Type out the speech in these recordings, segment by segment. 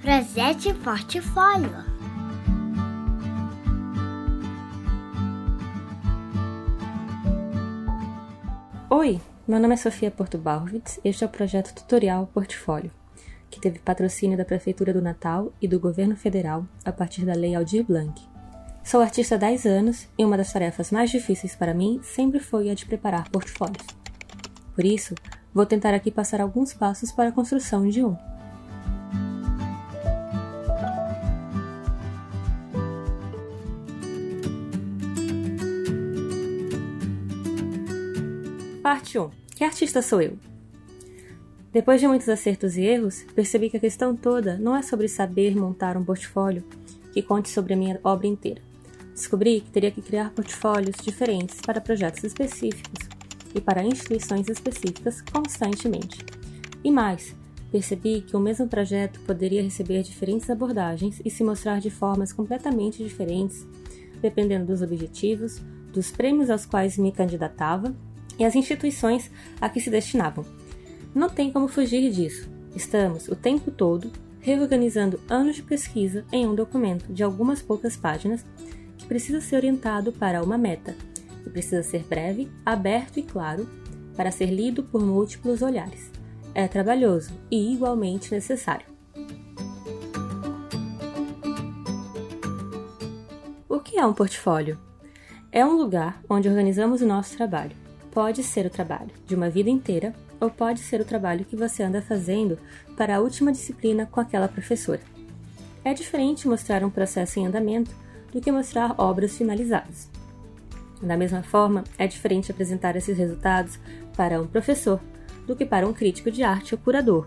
Projeto Portfólio. Oi, meu nome é Sofia Porto Balvitz. Este é o projeto Tutorial Portfólio, que teve patrocínio da Prefeitura do Natal e do Governo Federal a partir da Lei Aldir Blanc. Sou artista há 10 anos e uma das tarefas mais difíceis para mim sempre foi a de preparar portfólios. Por isso, vou tentar aqui passar alguns passos para a construção de um. Parte 1. Que artista sou eu? Depois de muitos acertos e erros, percebi que a questão toda não é sobre saber montar um portfólio que conte sobre a minha obra inteira. Descobri que teria que criar portfólios diferentes para projetos específicos e para instituições específicas constantemente. E mais, percebi que o mesmo projeto poderia receber diferentes abordagens e se mostrar de formas completamente diferentes, dependendo dos objetivos, dos prêmios aos quais me candidatava e as instituições a que se destinavam. Não tem como fugir disso. Estamos, o tempo todo, reorganizando anos de pesquisa em um documento de algumas poucas páginas que precisa ser orientado para uma meta, que precisa ser breve, aberto e claro, para ser lido por múltiplos olhares. É trabalhoso e igualmente necessário. O que é um portfólio? É um lugar onde organizamos o nosso trabalho pode ser o trabalho de uma vida inteira ou pode ser o trabalho que você anda fazendo para a última disciplina com aquela professora. É diferente mostrar um processo em andamento do que mostrar obras finalizadas. Da mesma forma, é diferente apresentar esses resultados para um professor do que para um crítico de arte ou curador.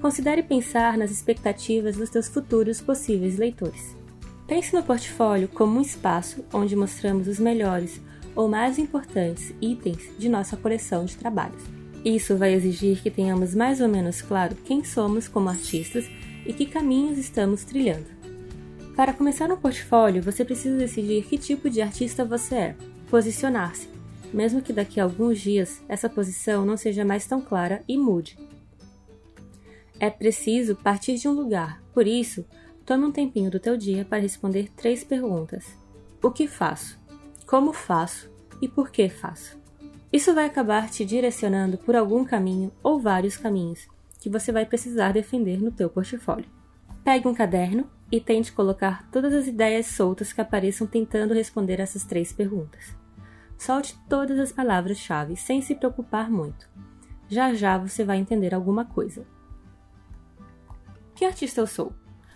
Considere pensar nas expectativas dos seus futuros possíveis leitores. Pense no portfólio como um espaço onde mostramos os melhores ou mais importantes itens de nossa coleção de trabalhos. Isso vai exigir que tenhamos mais ou menos claro quem somos como artistas e que caminhos estamos trilhando. Para começar um portfólio, você precisa decidir que tipo de artista você é, posicionar-se, mesmo que daqui a alguns dias essa posição não seja mais tão clara e mude. É preciso partir de um lugar, por isso, tome um tempinho do teu dia para responder três perguntas. O que faço? Como faço e por que faço. Isso vai acabar te direcionando por algum caminho ou vários caminhos que você vai precisar defender no teu portfólio. Pegue um caderno e tente colocar todas as ideias soltas que apareçam tentando responder essas três perguntas. Solte todas as palavras-chave sem se preocupar muito. Já já você vai entender alguma coisa. Que artista eu sou?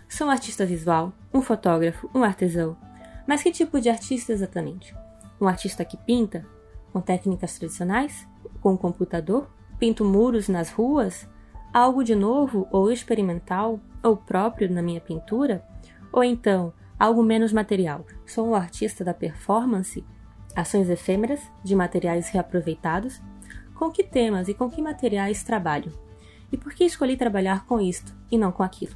Sou um artista visual, um fotógrafo, um artesão. Mas que tipo de artista exatamente? Um artista que pinta com técnicas tradicionais, com um computador, pinto muros nas ruas, algo de novo ou experimental ou próprio na minha pintura, ou então algo menos material. Sou um artista da performance, ações efêmeras de materiais reaproveitados. Com que temas e com que materiais trabalho? E por que escolhi trabalhar com isto e não com aquilo?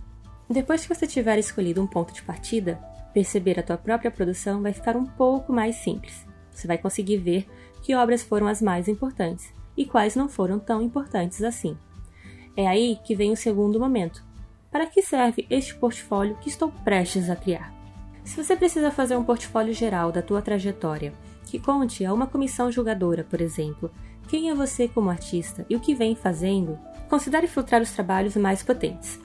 Depois que você tiver escolhido um ponto de partida, perceber a tua própria produção vai ficar um pouco mais simples. Você vai conseguir ver que obras foram as mais importantes e quais não foram tão importantes assim. É aí que vem o segundo momento. Para que serve este portfólio que estou prestes a criar? Se você precisa fazer um portfólio geral da tua trajetória, que conte a uma comissão julgadora, por exemplo, quem é você como artista e o que vem fazendo, considere filtrar os trabalhos mais potentes.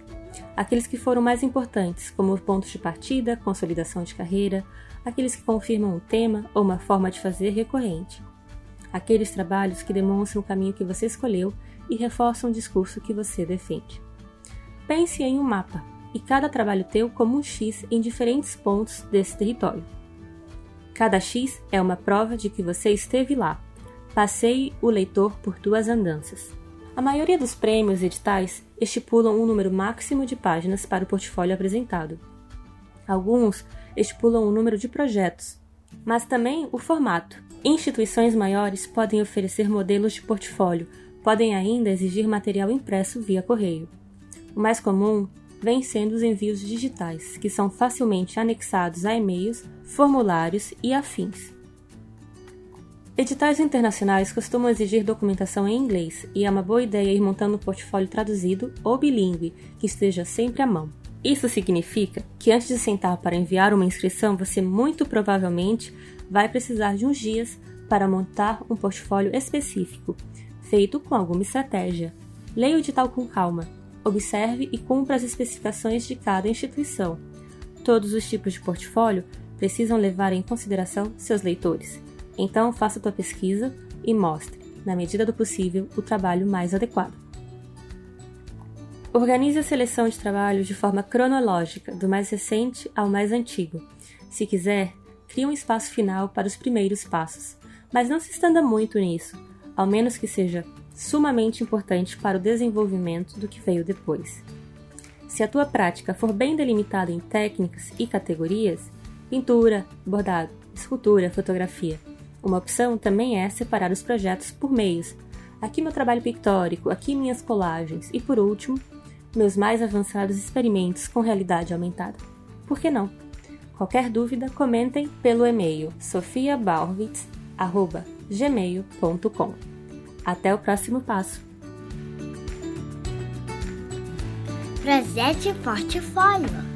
Aqueles que foram mais importantes, como pontos de partida, consolidação de carreira, aqueles que confirmam um tema ou uma forma de fazer recorrente, aqueles trabalhos que demonstram o caminho que você escolheu e reforçam o discurso que você defende. Pense em um mapa e cada trabalho teu como um X em diferentes pontos desse território. Cada X é uma prova de que você esteve lá. Passeie o leitor por tuas andanças. A maioria dos prêmios e editais estipulam um número máximo de páginas para o portfólio apresentado. Alguns estipulam o número de projetos, mas também o formato. Instituições maiores podem oferecer modelos de portfólio, podem ainda exigir material impresso via correio. O mais comum vem sendo os envios digitais, que são facilmente anexados a e-mails, formulários e afins. Editais internacionais costumam exigir documentação em inglês e é uma boa ideia ir montando um portfólio traduzido ou bilíngue que esteja sempre à mão. Isso significa que antes de sentar para enviar uma inscrição, você muito provavelmente vai precisar de uns dias para montar um portfólio específico, feito com alguma estratégia. Leia o edital com calma, observe e cumpra as especificações de cada instituição. Todos os tipos de portfólio precisam levar em consideração seus leitores. Então, faça tua pesquisa e mostre, na medida do possível, o trabalho mais adequado. Organize a seleção de trabalhos de forma cronológica, do mais recente ao mais antigo. Se quiser, crie um espaço final para os primeiros passos, mas não se estenda muito nisso, ao menos que seja sumamente importante para o desenvolvimento do que veio depois. Se a tua prática for bem delimitada em técnicas e categorias, pintura, bordado, escultura, fotografia, uma opção também é separar os projetos por meios. Aqui meu trabalho pictórico, aqui minhas colagens e, por último, meus mais avançados experimentos com realidade aumentada. Por que não? Qualquer dúvida, comentem pelo e-mail sofiabalvitz.gmail.com. Até o próximo passo! Projeto Portfólio